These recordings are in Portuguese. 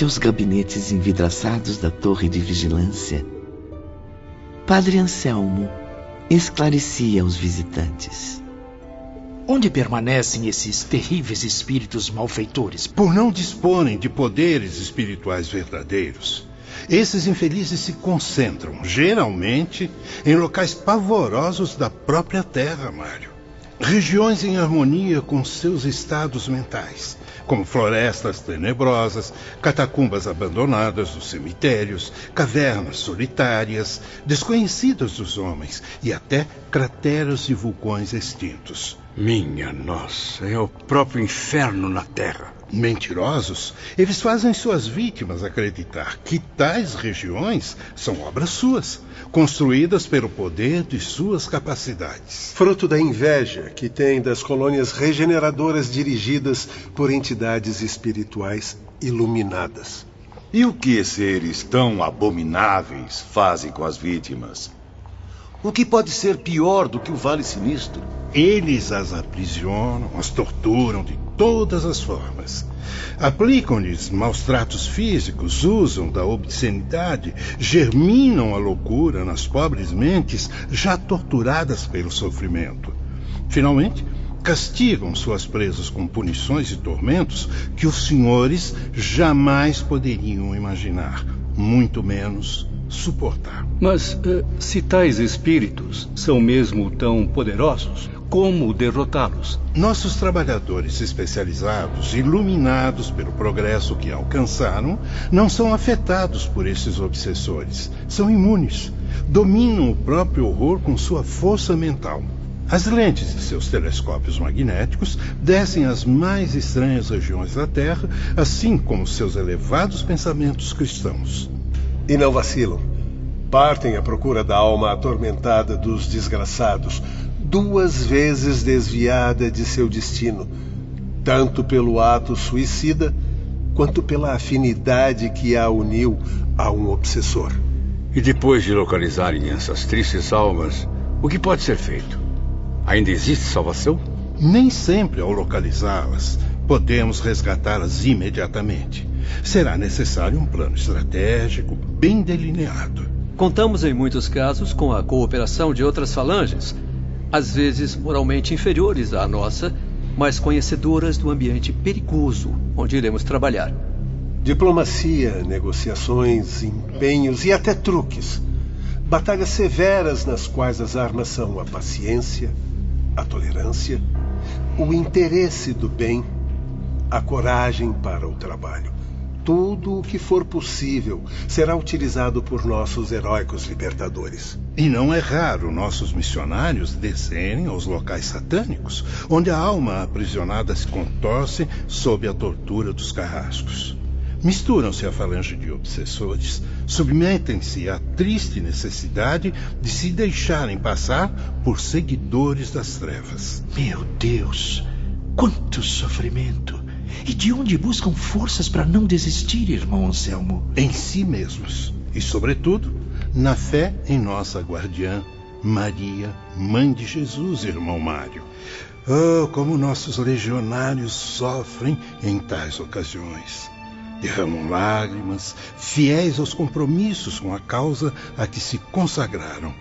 Frente aos gabinetes envidraçados da torre de vigilância, Padre Anselmo esclarecia aos visitantes. Onde permanecem esses terríveis espíritos malfeitores? Por não disporem de poderes espirituais verdadeiros, esses infelizes se concentram, geralmente, em locais pavorosos da própria Terra, Mário. Regiões em harmonia com seus estados mentais, como florestas tenebrosas, catacumbas abandonadas dos cemitérios, cavernas solitárias, desconhecidas dos homens e até crateras de vulcões extintos. Minha nossa, é o próprio inferno na Terra. Mentirosos, eles fazem suas vítimas acreditar que tais regiões são obras suas, construídas pelo poder de suas capacidades. Fruto da inveja que tem das colônias regeneradoras dirigidas por entidades espirituais iluminadas. E o que seres tão abomináveis fazem com as vítimas? O que pode ser pior do que o Vale Sinistro? Eles as aprisionam, as torturam de todas as formas. Aplicam-lhes maus tratos físicos, usam da obscenidade, germinam a loucura nas pobres mentes já torturadas pelo sofrimento. Finalmente, castigam suas presas com punições e tormentos que os senhores jamais poderiam imaginar, muito menos suportar. Mas uh, se tais espíritos são mesmo tão poderosos, como derrotá-los? Nossos trabalhadores especializados, iluminados pelo progresso que alcançaram, não são afetados por esses obsessores. São imunes. Dominam o próprio horror com sua força mental. As lentes de seus telescópios magnéticos descem às mais estranhas regiões da Terra, assim como seus elevados pensamentos cristãos. E não vacilam. Partem à procura da alma atormentada dos desgraçados, duas vezes desviada de seu destino, tanto pelo ato suicida quanto pela afinidade que a uniu a um obsessor. E depois de localizarem essas tristes almas, o que pode ser feito? Ainda existe salvação? Nem sempre, ao localizá-las, podemos resgatá-las imediatamente. Será necessário um plano estratégico bem delineado. Contamos em muitos casos com a cooperação de outras falanges, às vezes moralmente inferiores à nossa, mas conhecedoras do ambiente perigoso onde iremos trabalhar. Diplomacia, negociações, empenhos e até truques. Batalhas severas nas quais as armas são a paciência, a tolerância, o interesse do bem, a coragem para o trabalho tudo o que for possível será utilizado por nossos heróicos libertadores. E não é raro nossos missionários descerem aos locais satânicos, onde a alma aprisionada se contorce sob a tortura dos carrascos. Misturam-se à falange de obsessores, submetem-se à triste necessidade de se deixarem passar por seguidores das trevas. Meu Deus, quanto sofrimento! E de onde buscam forças para não desistir, irmão Anselmo? Em si mesmos. E, sobretudo, na fé em nossa guardiã, Maria, mãe de Jesus, irmão Mário. Oh, como nossos legionários sofrem em tais ocasiões. Derramam lágrimas, fiéis aos compromissos com a causa a que se consagraram.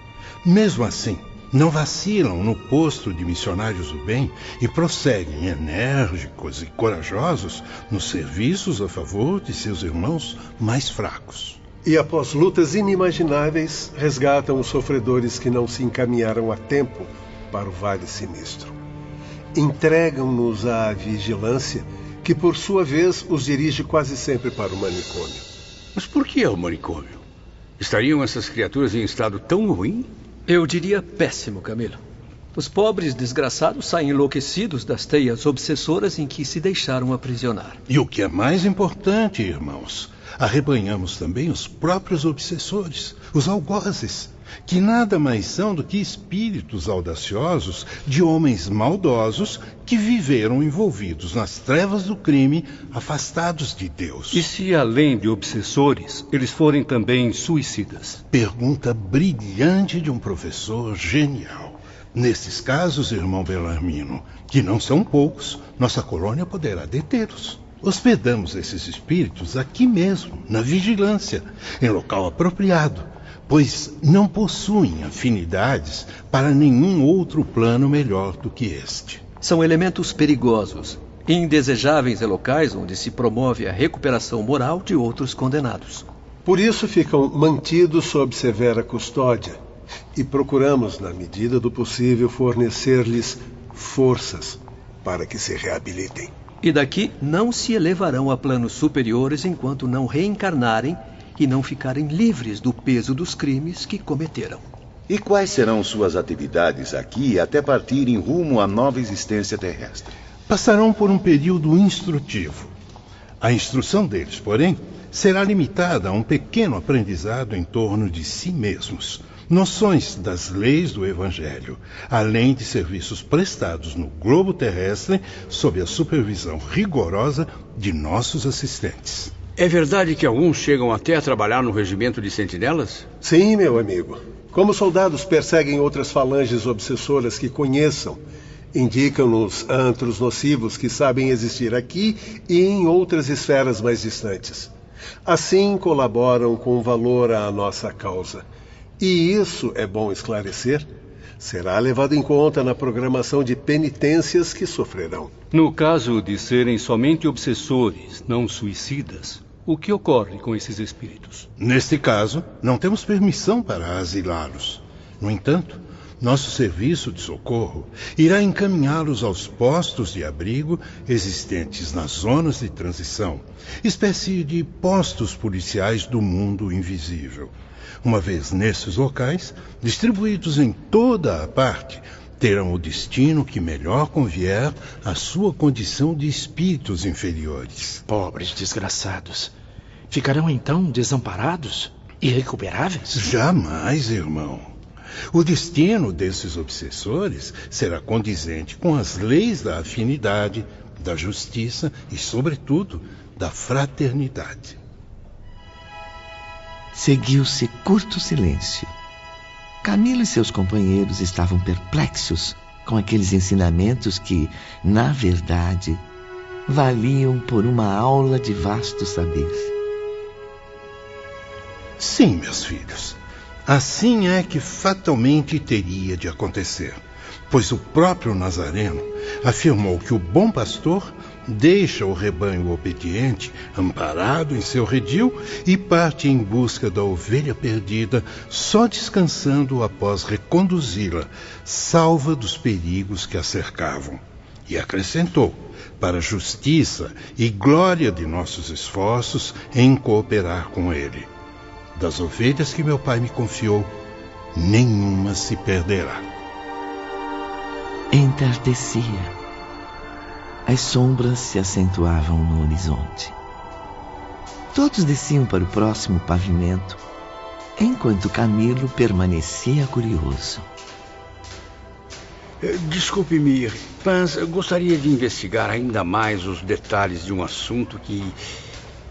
Mesmo assim, não vacilam no posto de missionários do bem e prosseguem enérgicos e corajosos nos serviços a favor de seus irmãos mais fracos. E após lutas inimagináveis, resgatam os sofredores que não se encaminharam a tempo para o vale sinistro. Entregam-nos à vigilância, que por sua vez os dirige quase sempre para o manicômio. Mas por que é o manicômio? Estariam essas criaturas em estado tão ruim? Eu diria péssimo, Camilo. Os pobres desgraçados saem enlouquecidos das teias obsessoras em que se deixaram aprisionar. E o que é mais importante, irmãos, arrebanhamos também os próprios obsessores, os algozes, que nada mais são do que espíritos audaciosos de homens maldosos que viveram envolvidos nas trevas do crime, afastados de Deus. E se, além de obsessores, eles forem também suicidas? Pergunta brilhante de um professor genial. Nesses casos, irmão Belarmino, que não são poucos, nossa colônia poderá detê-los. hospedamos esses espíritos aqui mesmo, na vigilância, em local apropriado, pois não possuem afinidades para nenhum outro plano melhor do que este. São elementos perigosos, indesejáveis em locais onde se promove a recuperação moral de outros condenados. Por isso ficam mantidos sob severa custódia e procuramos, na medida do possível, fornecer-lhes forças para que se reabilitem. E daqui não se elevarão a planos superiores enquanto não reencarnarem e não ficarem livres do peso dos crimes que cometeram. E quais serão suas atividades aqui até partirem rumo à nova existência terrestre? Passarão por um período instrutivo. A instrução deles, porém, será limitada a um pequeno aprendizado em torno de si mesmos, noções das leis do Evangelho, além de serviços prestados no globo terrestre sob a supervisão rigorosa de nossos assistentes. É verdade que alguns chegam até a trabalhar no regimento de sentinelas? Sim, meu amigo. Como soldados perseguem outras falanges obsessoras que conheçam, indicam-nos antros nocivos que sabem existir aqui e em outras esferas mais distantes. Assim colaboram com valor à nossa causa. E isso, é bom esclarecer, será levado em conta na programação de penitências que sofrerão. No caso de serem somente obsessores, não suicidas, o que ocorre com esses espíritos? Neste caso, não temos permissão para asilá-los. No entanto, nosso serviço de socorro irá encaminhá-los aos postos de abrigo existentes nas zonas de transição, espécie de postos policiais do mundo invisível. Uma vez nesses locais, distribuídos em toda a parte, terão o destino que melhor convier à sua condição de espíritos inferiores. Pobres desgraçados. Ficarão então desamparados? Irrecuperáveis? Jamais, irmão. O destino desses obsessores será condizente com as leis da afinidade, da justiça e, sobretudo, da fraternidade. Seguiu-se curto silêncio. Camilo e seus companheiros estavam perplexos com aqueles ensinamentos que, na verdade, valiam por uma aula de vasto saber. Sim, meus filhos. Assim é que fatalmente teria de acontecer, pois o próprio Nazareno afirmou que o bom pastor deixa o rebanho obediente amparado em seu redil e parte em busca da ovelha perdida, só descansando após reconduzi-la, salva dos perigos que a cercavam. E acrescentou: para justiça e glória de nossos esforços em cooperar com ele. Das ovelhas que meu pai me confiou, nenhuma se perderá. Entardecia. As sombras se acentuavam no horizonte. Todos desciam para o próximo pavimento, enquanto Camilo permanecia curioso. Eh, Desculpe-me, mas eu gostaria de investigar ainda mais os detalhes de um assunto que,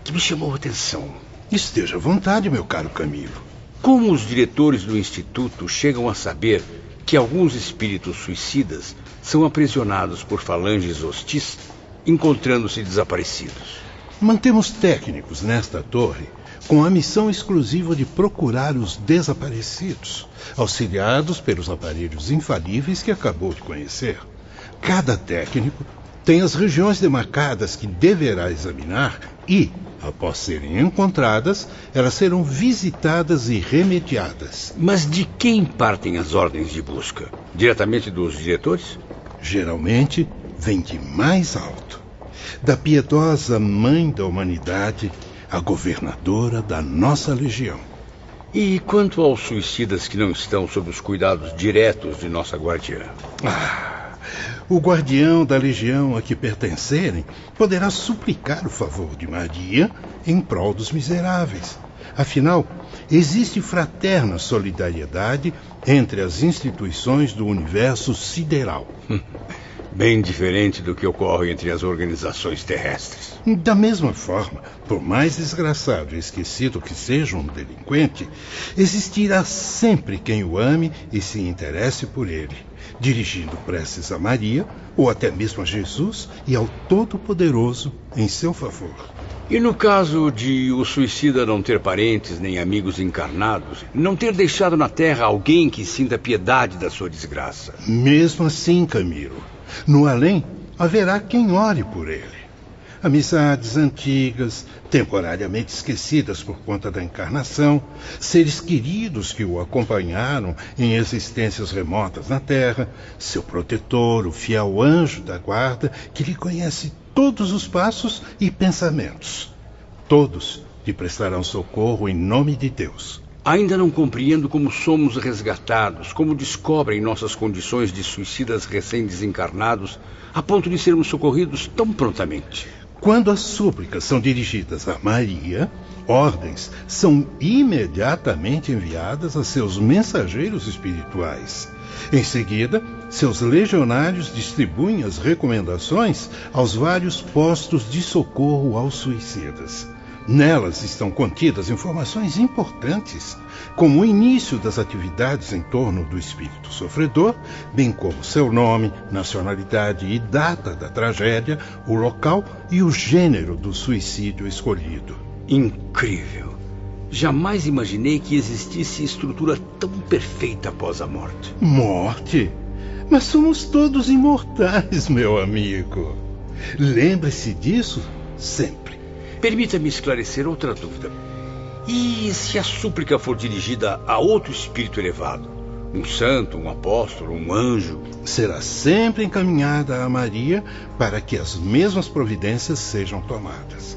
que me chamou a atenção. Esteja à vontade, meu caro Camilo. Como os diretores do Instituto chegam a saber que alguns espíritos suicidas são aprisionados por falanges hostis, encontrando-se desaparecidos? Mantemos técnicos nesta torre com a missão exclusiva de procurar os desaparecidos, auxiliados pelos aparelhos infalíveis que acabou de conhecer. Cada técnico tem as regiões demarcadas que deverá examinar e, após serem encontradas, elas serão visitadas e remediadas. Mas de quem partem as ordens de busca? Diretamente dos diretores? Geralmente vem de mais alto da piedosa mãe da humanidade, a governadora da nossa legião. E quanto aos suicidas que não estão sob os cuidados diretos de nossa guardiã? Ah, o guardião da legião a que pertencerem poderá suplicar o favor de Maria em prol dos miseráveis. Afinal, existe fraterna solidariedade entre as instituições do universo sideral. Bem diferente do que ocorre entre as organizações terrestres. Da mesma forma, por mais desgraçado e esquecido que seja um delinquente, existirá sempre quem o ame e se interesse por ele, dirigindo preces a Maria ou até mesmo a Jesus e ao Todo-Poderoso em seu favor. E no caso de o suicida não ter parentes nem amigos encarnados, não ter deixado na terra alguém que sinta piedade da sua desgraça? Mesmo assim, Camilo, no além haverá quem ore por ele. Amizades antigas, temporariamente esquecidas por conta da encarnação, seres queridos que o acompanharam em existências remotas na Terra, seu protetor, o fiel anjo da guarda, que lhe conhece todos os passos e pensamentos. Todos lhe prestarão socorro em nome de Deus. Ainda não compreendo como somos resgatados, como descobrem nossas condições de suicidas recém-desencarnados, a ponto de sermos socorridos tão prontamente. Quando as súplicas são dirigidas a Maria, ordens são imediatamente enviadas a seus mensageiros espirituais. Em seguida, seus legionários distribuem as recomendações aos vários postos de socorro aos suicidas. Nelas estão contidas informações importantes, como o início das atividades em torno do espírito sofredor, bem como seu nome, nacionalidade e data da tragédia, o local e o gênero do suicídio escolhido. Incrível! Jamais imaginei que existisse estrutura tão perfeita após a morte. Morte? Mas somos todos imortais, meu amigo. Lembre-se disso sempre. Permita-me esclarecer outra dúvida. E se a súplica for dirigida a outro espírito elevado? Um santo, um apóstolo, um anjo? Será sempre encaminhada a Maria para que as mesmas providências sejam tomadas.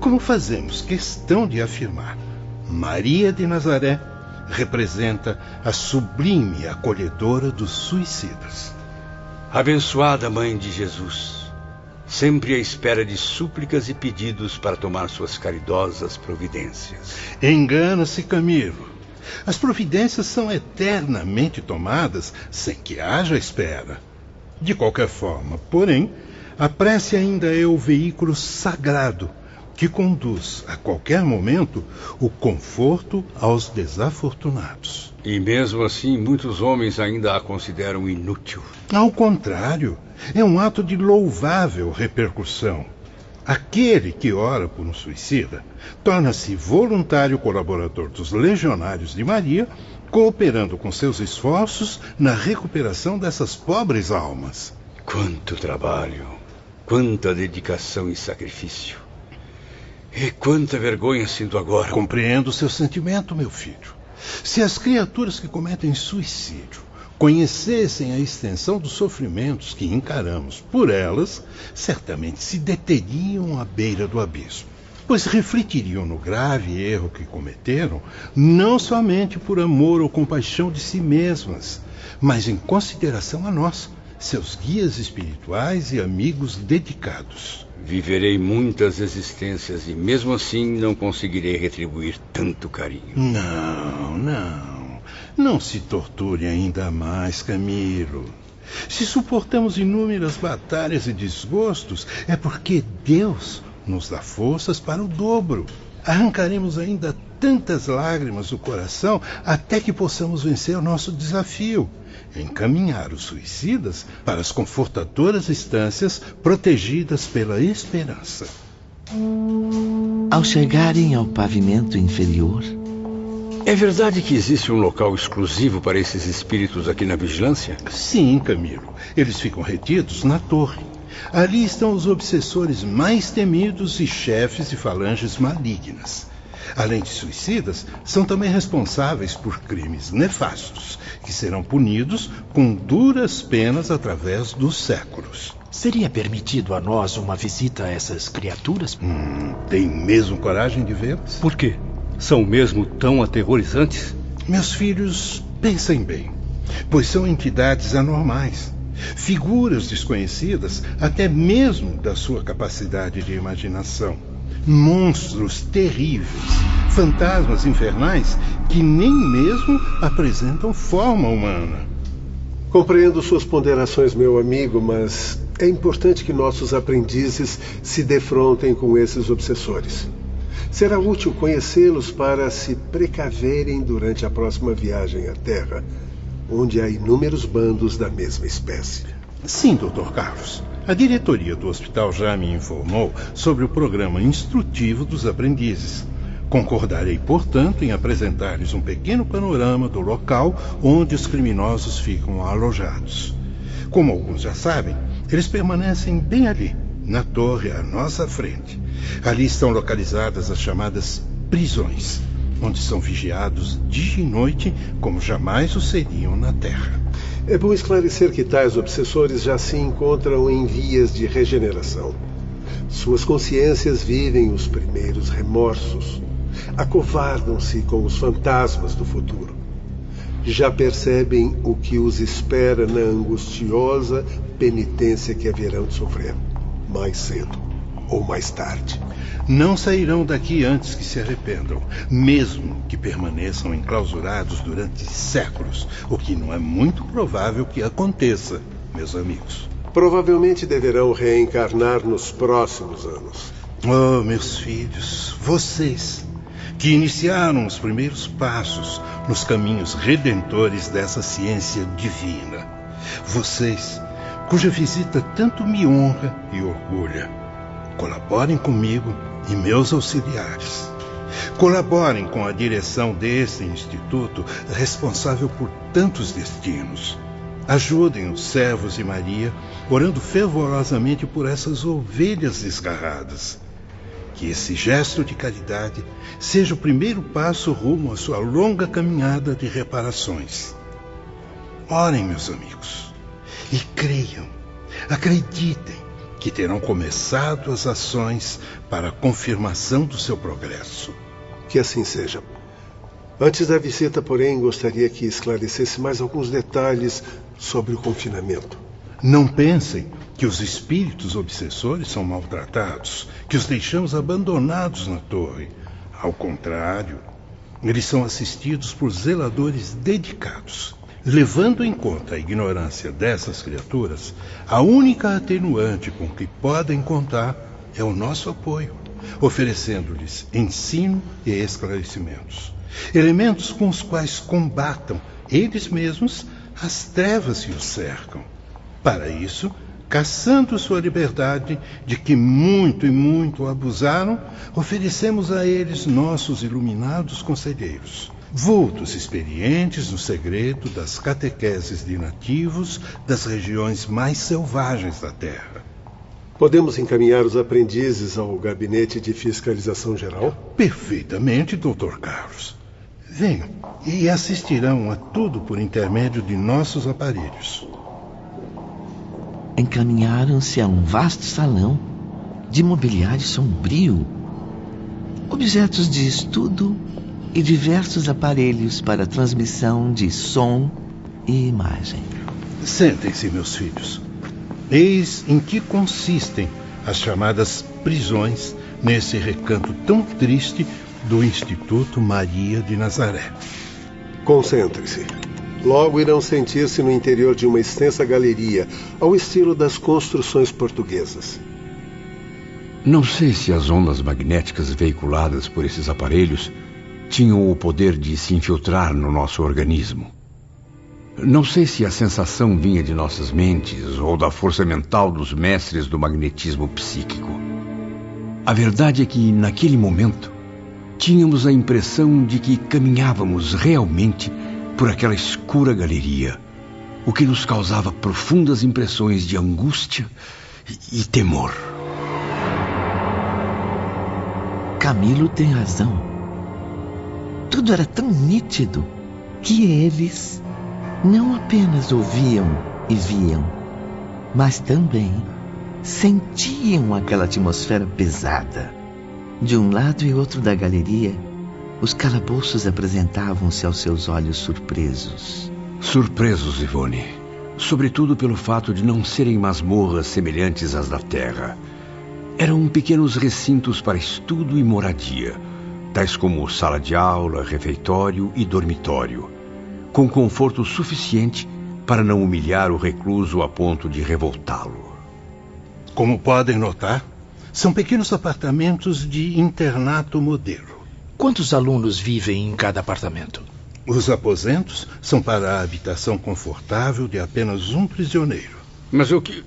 Como fazemos questão de afirmar, Maria de Nazaré representa a sublime acolhedora dos suicidas. Abençoada Mãe de Jesus, sempre à espera de súplicas e pedidos para tomar suas caridosas providências. Engana-se, Camilo. As providências são eternamente tomadas sem que haja espera. De qualquer forma, porém, a prece ainda é o veículo sagrado que conduz a qualquer momento o conforto aos desafortunados. E mesmo assim, muitos homens ainda a consideram inútil. Ao contrário, é um ato de louvável repercussão. Aquele que ora por um suicida torna-se voluntário colaborador dos legionários de Maria, cooperando com seus esforços na recuperação dessas pobres almas. Quanto trabalho, quanta dedicação e sacrifício. E quanta vergonha sinto agora. Compreendo seu sentimento, meu filho. Se as criaturas que cometem suicídio conhecessem a extensão dos sofrimentos que encaramos por elas, certamente se deteriam à beira do abismo, pois refletiriam no grave erro que cometeram, não somente por amor ou compaixão de si mesmas, mas em consideração a nós, seus guias espirituais e amigos dedicados. Viverei muitas existências e mesmo assim não conseguirei retribuir tanto carinho. Não, não. Não se torture ainda mais, Camilo. Se suportamos inúmeras batalhas e desgostos, é porque Deus nos dá forças para o dobro. Arrancaremos ainda tantas lágrimas do coração até que possamos vencer o nosso desafio encaminhar os suicidas para as confortadoras estâncias protegidas pela esperança. Ao chegarem ao pavimento inferior, É verdade que existe um local exclusivo para esses espíritos aqui na vigilância? Sim, Camilo. Eles ficam retidos na torre. Ali estão os obsessores mais temidos e chefes de falanges malignas. Além de suicidas, são também responsáveis por crimes nefastos, que serão punidos com duras penas através dos séculos. Seria permitido a nós uma visita a essas criaturas? Hum, tem mesmo coragem de vê-las? Por quê? São mesmo tão aterrorizantes? Meus filhos, pensem bem, pois são entidades anormais. Figuras desconhecidas até mesmo da sua capacidade de imaginação. Monstros terríveis, fantasmas infernais que nem mesmo apresentam forma humana. Compreendo suas ponderações, meu amigo, mas é importante que nossos aprendizes se defrontem com esses obsessores. Será útil conhecê-los para se precaverem durante a próxima viagem à Terra, onde há inúmeros bandos da mesma espécie. Sim, Dr. Carlos. A diretoria do hospital já me informou sobre o programa instrutivo dos aprendizes. Concordarei, portanto, em apresentar-lhes um pequeno panorama do local onde os criminosos ficam alojados. Como alguns já sabem, eles permanecem bem ali, na torre à nossa frente. Ali estão localizadas as chamadas prisões, onde são vigiados dia e noite como jamais o seriam na Terra. É bom esclarecer que tais obsessores já se encontram em vias de regeneração. Suas consciências vivem os primeiros remorsos, acovardam-se com os fantasmas do futuro. Já percebem o que os espera na angustiosa penitência que haverão de sofrer, mais cedo ou mais tarde. Não sairão daqui antes que se arrependam, mesmo que permaneçam enclausurados durante séculos, o que não é muito provável que aconteça, meus amigos. Provavelmente deverão reencarnar nos próximos anos. Oh, meus filhos, vocês que iniciaram os primeiros passos nos caminhos redentores dessa ciência divina. Vocês, cuja visita tanto me honra e orgulha, colaborem comigo e meus auxiliares. Colaborem com a direção desse instituto responsável por tantos destinos. Ajudem os servos de Maria, orando fervorosamente por essas ovelhas desgarradas que esse gesto de caridade seja o primeiro passo rumo à sua longa caminhada de reparações. Orem, meus amigos, e creiam, acreditem que terão começado as ações para a confirmação do seu progresso. Que assim seja. Antes da visita, porém, gostaria que esclarecesse mais alguns detalhes sobre o confinamento. Não pensem que os espíritos obsessores são maltratados, que os deixamos abandonados na torre. Ao contrário, eles são assistidos por zeladores dedicados. Levando em conta a ignorância dessas criaturas, a única atenuante com que podem contar é o nosso apoio, oferecendo-lhes ensino e esclarecimentos. Elementos com os quais combatam eles mesmos as trevas que os cercam. Para isso, caçando sua liberdade, de que muito e muito abusaram, oferecemos a eles nossos iluminados conselheiros. Vultos experientes no segredo das catequeses de nativos das regiões mais selvagens da Terra. Podemos encaminhar os aprendizes ao gabinete de fiscalização geral? Perfeitamente, Dr. Carlos. Venham e assistirão a tudo por intermédio de nossos aparelhos encaminharam-se a um vasto salão de mobiliário sombrio, objetos de estudo e diversos aparelhos para transmissão de som e imagem. Sentem-se, meus filhos. Eis em que consistem as chamadas prisões nesse recanto tão triste do Instituto Maria de Nazaré. Concentre-se. Logo irão sentir-se no interior de uma extensa galeria, ao estilo das construções portuguesas. Não sei se as ondas magnéticas veiculadas por esses aparelhos tinham o poder de se infiltrar no nosso organismo. Não sei se a sensação vinha de nossas mentes ou da força mental dos mestres do magnetismo psíquico. A verdade é que, naquele momento, tínhamos a impressão de que caminhávamos realmente por aquela escura galeria, o que nos causava profundas impressões de angústia e, temor. Camilo tem razão. Tudo era tão nítido que eles não apenas ouviam e viam, mas também sentiam aquela atmosfera pesada. De um lado e outro da galeria, os calabouços apresentavam-se aos seus olhos surpresos. Surpresos, Ivone. Sobretudo pelo fato de não serem masmorras semelhantes às da Terra. Eram pequenos recintos para estudo e moradia, tais como sala de aula, refeitório e dormitório, com conforto suficiente para não humilhar o recluso a ponto de revoltá-lo. Como podem notar, são pequenos apartamentos de internato modelo. Quantos alunos vivem em cada apartamento? Os aposentos são para a habitação confortável de apenas um prisioneiro. Mas o que.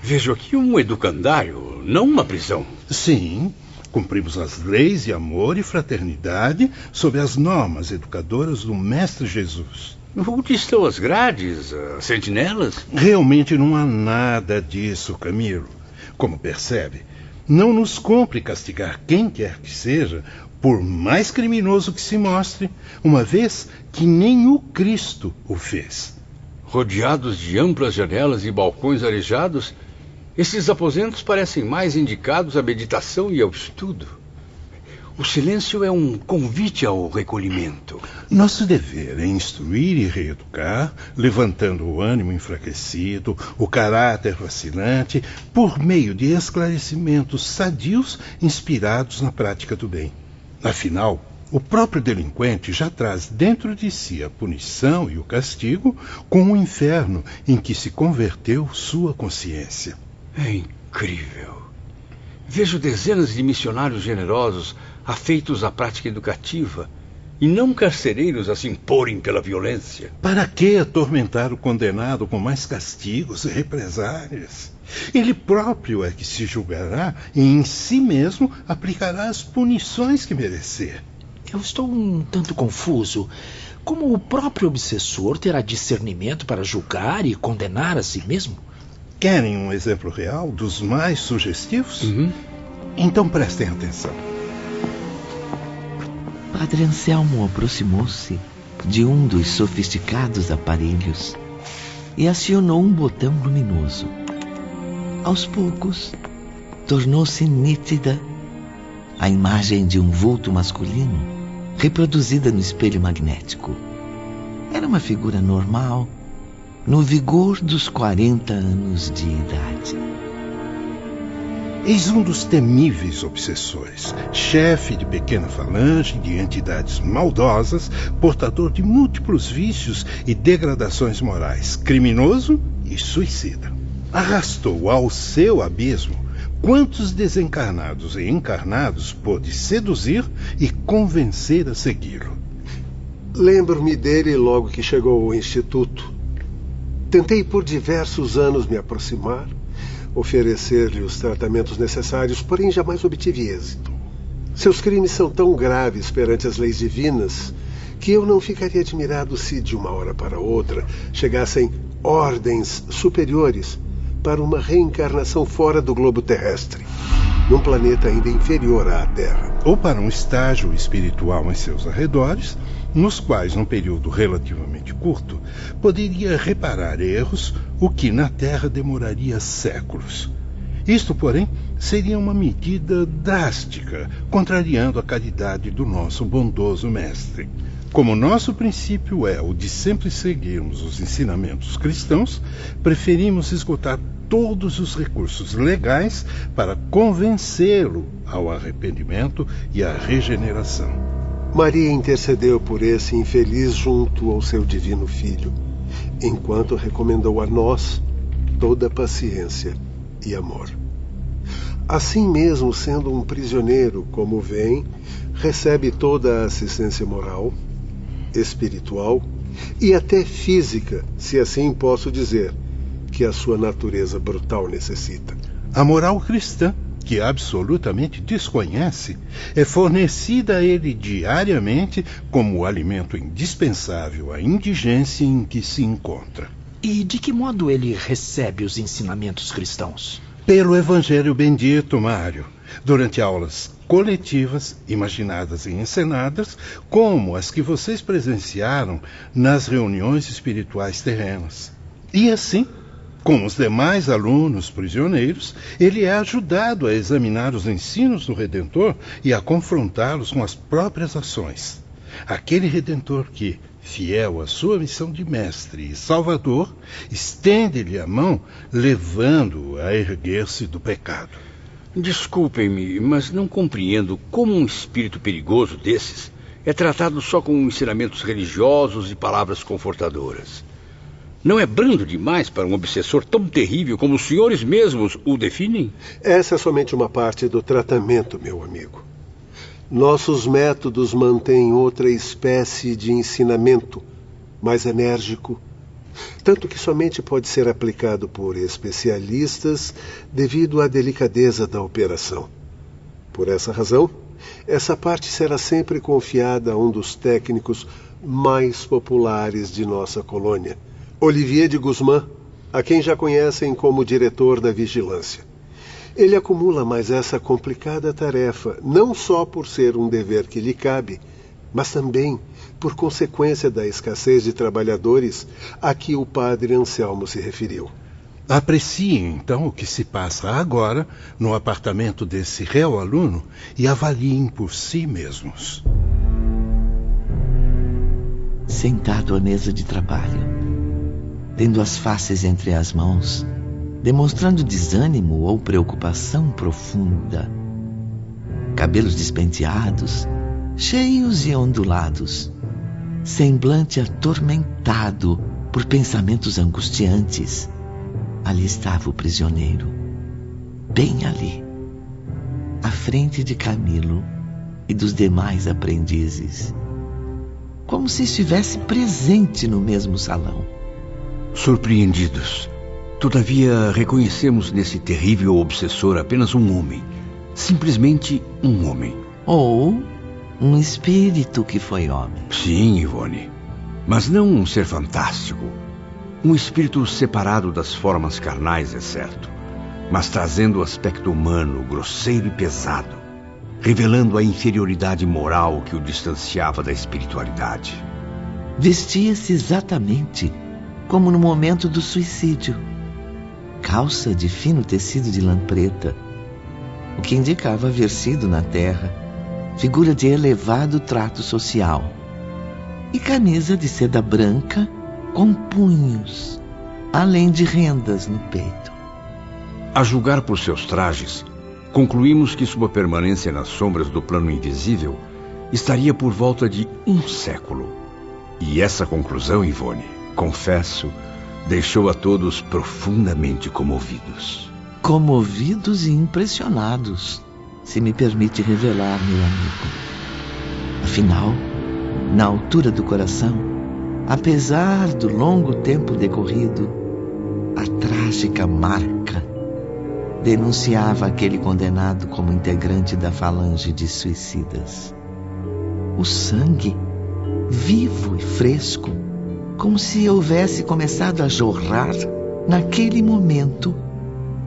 Vejo aqui um educandário, não uma prisão. Sim, cumprimos as leis de amor e fraternidade sob as normas educadoras do Mestre Jesus. Onde estão as grades, as sentinelas? Realmente não há nada disso, Camilo. Como percebe, não nos cumpre castigar quem quer que seja, por mais criminoso que se mostre, uma vez que nem o Cristo o fez. Rodeados de amplas janelas e balcões arejados, esses aposentos parecem mais indicados à meditação e ao estudo. O silêncio é um convite ao recolhimento. Nosso dever é instruir e reeducar, levantando o ânimo enfraquecido, o caráter vacilante, por meio de esclarecimentos sadios inspirados na prática do bem. Afinal, o próprio delinquente já traz dentro de si a punição e o castigo com o inferno em que se converteu sua consciência. É incrível. Vejo dezenas de missionários generosos afeitos à prática educativa e não carcereiros a se imporem pela violência. Para que atormentar o condenado com mais castigos e represálias? Ele próprio é que se julgará e em si mesmo aplicará as punições que merecer. Eu estou um tanto confuso. Como o próprio obsessor terá discernimento para julgar e condenar a si mesmo? Querem um exemplo real dos mais sugestivos? Uhum. Então prestem atenção. Padre Anselmo aproximou-se de um dos sofisticados aparelhos e acionou um botão luminoso. Aos poucos, tornou-se nítida a imagem de um vulto masculino reproduzida no espelho magnético. Era uma figura normal, no vigor dos 40 anos de idade. Eis um dos temíveis obsessores, chefe de pequena falange de entidades maldosas, portador de múltiplos vícios e degradações morais, criminoso e suicida. Arrastou ao seu abismo quantos desencarnados e encarnados pôde seduzir e convencer a segui-lo. Lembro-me dele logo que chegou ao Instituto. Tentei por diversos anos me aproximar, oferecer-lhe os tratamentos necessários, porém jamais obtive êxito. Seus crimes são tão graves perante as leis divinas que eu não ficaria admirado se, de uma hora para outra, chegassem ordens superiores para uma reencarnação fora do globo terrestre, num planeta ainda inferior à Terra. Ou para um estágio espiritual em seus arredores, nos quais, num período relativamente curto, poderia reparar erros, o que na Terra demoraria séculos. Isto, porém, seria uma medida drástica, contrariando a caridade do nosso bondoso Mestre. Como nosso princípio é o de sempre seguirmos os ensinamentos cristãos, preferimos esgotar todos os recursos legais para convencê-lo ao arrependimento e à regeneração. Maria intercedeu por esse infeliz junto ao seu divino filho, enquanto recomendou a nós toda paciência e amor. Assim mesmo, sendo um prisioneiro como vem, recebe toda a assistência moral, espiritual e até física, se assim posso dizer, que a sua natureza brutal necessita. A moral cristã, que absolutamente desconhece, é fornecida a ele diariamente como alimento indispensável à indigência em que se encontra. E de que modo ele recebe os ensinamentos cristãos? Pelo Evangelho Bendito, Mário, durante aulas coletivas, imaginadas e encenadas, como as que vocês presenciaram nas reuniões espirituais terrenas. E assim, com os demais alunos prisioneiros, ele é ajudado a examinar os ensinos do Redentor e a confrontá-los com as próprias ações. Aquele Redentor que, fiel à sua missão de mestre e salvador, estende-lhe a mão, levando-o a erguer-se do pecado. Desculpem-me, mas não compreendo como um espírito perigoso desses é tratado só com ensinamentos religiosos e palavras confortadoras. Não é brando demais para um obsessor tão terrível como os senhores mesmos o definem? Essa é somente uma parte do tratamento, meu amigo. Nossos métodos mantêm outra espécie de ensinamento, mais enérgico, tanto que somente pode ser aplicado por especialistas devido à delicadeza da operação. Por essa razão, essa parte será sempre confiada a um dos técnicos mais populares de nossa colônia, Olivier de Guzmán, a quem já conhecem como diretor da vigilância. Ele acumula mais essa complicada tarefa, não só por ser um dever que lhe cabe, mas também por consequência da escassez de trabalhadores a que o padre Anselmo se referiu. Apreciem, então, o que se passa agora no apartamento desse réu aluno e avaliem por si mesmos. Sentado à mesa de trabalho, tendo as faces entre as mãos, demonstrando desânimo ou preocupação profunda, cabelos despenteados, cheios e ondulados, semblante atormentado por pensamentos angustiantes, ali estava o prisioneiro, bem ali, à frente de Camilo e dos demais aprendizes, como se estivesse presente no mesmo salão. Surpreendidos, todavia reconhecemos nesse terrível obsessor apenas um homem, simplesmente um homem. Ou um espírito que foi homem. Sim, Ivone. Mas não um ser fantástico. Um espírito separado das formas carnais, é certo. Mas trazendo o aspecto humano, grosseiro e pesado. Revelando a inferioridade moral que o distanciava da espiritualidade. Vestia-se exatamente como no momento do suicídio. Calça de fino tecido de lã preta, o que indicava haver sido na terra figura de elevado trato social, e camisa de seda branca com punhos, além de rendas no peito. A julgar por seus trajes, concluímos que sua permanência nas sombras do plano invisível estaria por volta de um século. E essa conclusão, Ivone, confesso, deixou a todos profundamente comovidos. Comovidos e impressionados se me permite revelar, meu amigo. Afinal, na altura do coração, apesar do longo tempo decorrido, a trágica marca denunciava aquele condenado como integrante da falange de suicidas. O sangue, vivo e fresco, como se houvesse começado a jorrar, naquele momento,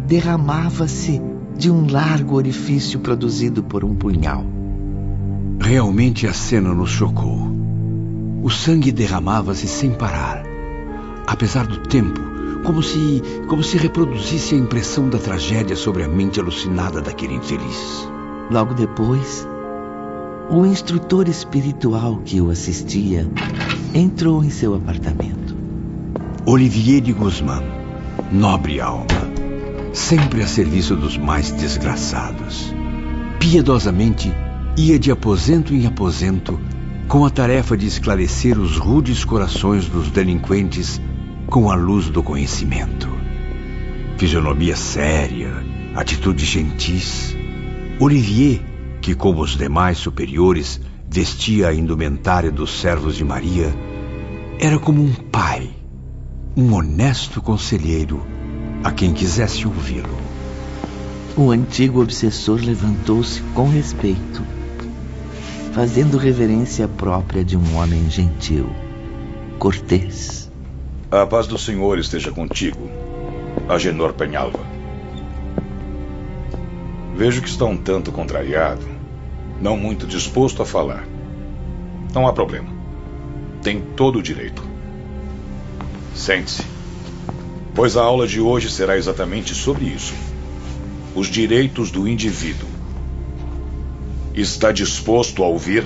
derramava-se de um largo orifício produzido por um punhal. Realmente a cena nos chocou. O sangue derramava-se sem parar, apesar do tempo, como se, como se reproduzisse a impressão da tragédia sobre a mente alucinada daquele infeliz. Logo depois, o instrutor espiritual que o assistia entrou em seu apartamento. Olivier de Guzmán, nobre alma sempre a serviço dos mais desgraçados. Piedosamente, ia de aposento em aposento com a tarefa de esclarecer os rudes corações dos delinquentes com a luz do conhecimento. Fisionomia séria, atitude gentis. Olivier, que como os demais superiores vestia a indumentária dos servos de Maria, era como um pai, um honesto conselheiro a quem quisesse ouvi-lo. O antigo obsessor levantou-se com respeito, fazendo reverência própria de um homem gentil, cortês. A paz do Senhor esteja contigo, Agenor Penhalva. Vejo que está um tanto contrariado, não muito disposto a falar. Não há problema. Tem todo o direito. Sente-se pois a aula de hoje será exatamente sobre isso: os direitos do indivíduo. Está disposto a ouvir?